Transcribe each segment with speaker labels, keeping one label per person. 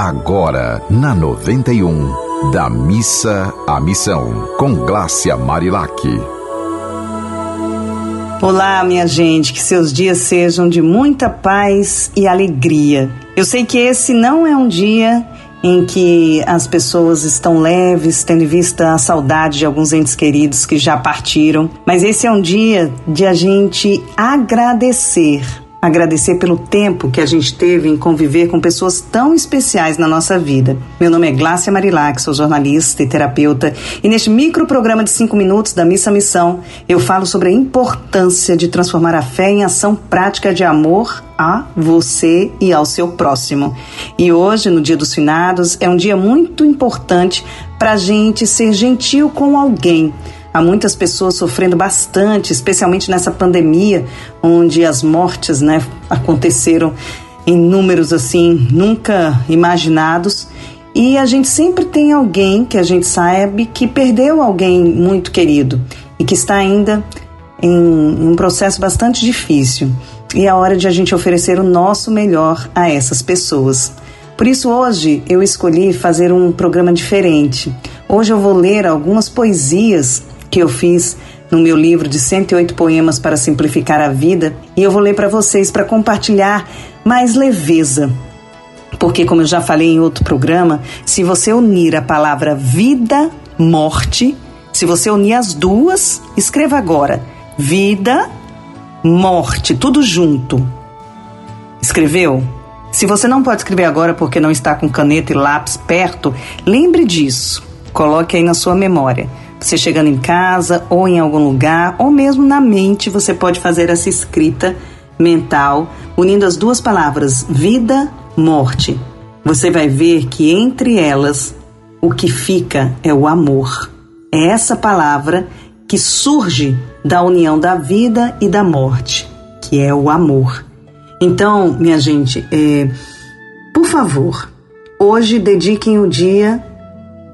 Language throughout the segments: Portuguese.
Speaker 1: Agora, na 91, da missa à missão, com Glácia Marilac.
Speaker 2: Olá, minha gente, que seus dias sejam de muita paz e alegria. Eu sei que esse não é um dia em que as pessoas estão leves, tendo em vista a saudade de alguns entes queridos que já partiram, mas esse é um dia de a gente agradecer agradecer pelo tempo que a gente teve em conviver com pessoas tão especiais na nossa vida. Meu nome é Glácia Marilac, sou jornalista e terapeuta, e neste micro programa de cinco minutos da Missa Missão, eu falo sobre a importância de transformar a fé em ação prática de amor a você e ao seu próximo. E hoje, no Dia dos Finados, é um dia muito importante para a gente ser gentil com alguém Há muitas pessoas sofrendo bastante, especialmente nessa pandemia, onde as mortes né, aconteceram em números assim nunca imaginados. E a gente sempre tem alguém que a gente sabe que perdeu alguém muito querido e que está ainda em um processo bastante difícil. E é hora de a gente oferecer o nosso melhor a essas pessoas. Por isso, hoje eu escolhi fazer um programa diferente. Hoje eu vou ler algumas poesias que eu fiz no meu livro de 108 poemas para simplificar a vida, e eu vou ler para vocês para compartilhar mais leveza. Porque, como eu já falei em outro programa, se você unir a palavra vida, morte, se você unir as duas, escreva agora: vida, morte, tudo junto. Escreveu? Se você não pode escrever agora porque não está com caneta e lápis perto, lembre disso. Coloque aí na sua memória. Você chegando em casa ou em algum lugar, ou mesmo na mente, você pode fazer essa escrita mental, unindo as duas palavras vida, morte. Você vai ver que entre elas o que fica é o amor. É essa palavra que surge da união da vida e da morte, que é o amor. Então, minha gente, é, por favor, hoje dediquem o dia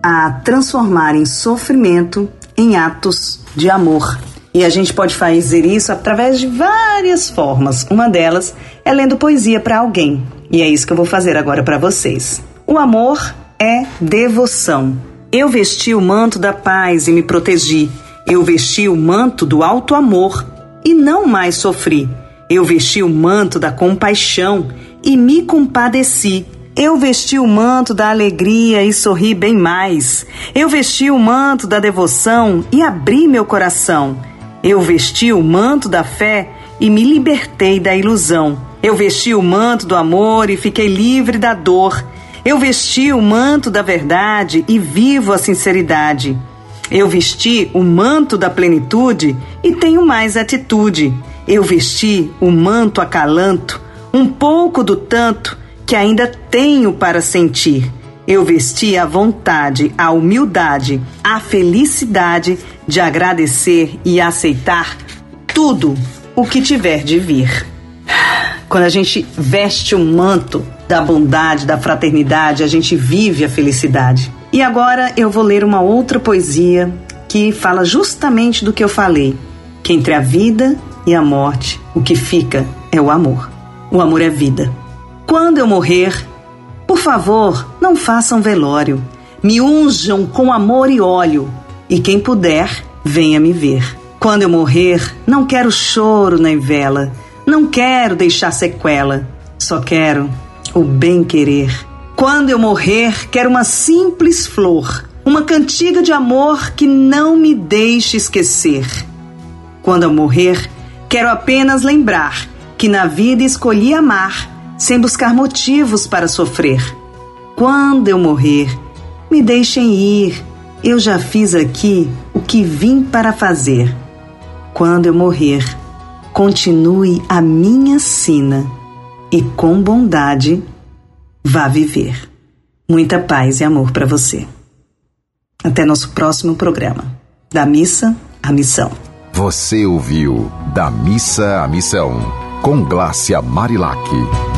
Speaker 2: a transformar em sofrimento em atos de amor. E a gente pode fazer isso através de várias formas. Uma delas é lendo poesia para alguém. E é isso que eu vou fazer agora para vocês. O amor é devoção. Eu vesti o manto da paz e me protegi. Eu vesti o manto do alto amor e não mais sofri. Eu vesti o manto da compaixão e me compadeci. Eu vesti o manto da alegria e sorri bem mais. Eu vesti o manto da devoção e abri meu coração. Eu vesti o manto da fé e me libertei da ilusão. Eu vesti o manto do amor e fiquei livre da dor. Eu vesti o manto da verdade e vivo a sinceridade. Eu vesti o manto da plenitude e tenho mais atitude. Eu vesti o manto acalanto, um pouco do tanto que ainda tenho para sentir. Eu vesti a vontade, a humildade, a felicidade de agradecer e aceitar tudo o que tiver de vir. Quando a gente veste o manto da bondade, da fraternidade, a gente vive a felicidade. E agora eu vou ler uma outra poesia que fala justamente do que eu falei: que entre a vida e a morte, o que fica é o amor. O amor é vida. Quando eu morrer, por favor, não façam velório. Me unjam com amor e óleo, e quem puder, venha me ver. Quando eu morrer, não quero choro nem vela, não quero deixar sequela, só quero o bem-querer. Quando eu morrer, quero uma simples flor, uma cantiga de amor que não me deixe esquecer. Quando eu morrer, quero apenas lembrar que na vida escolhi amar sem buscar motivos para sofrer. Quando eu morrer, me deixem ir, eu já fiz aqui o que vim para fazer. Quando eu morrer, continue a minha sina e com bondade vá viver. Muita paz e amor para você. Até nosso próximo programa. Da missa à missão.
Speaker 1: Você ouviu Da Missa à Missão com Glácia Marilac.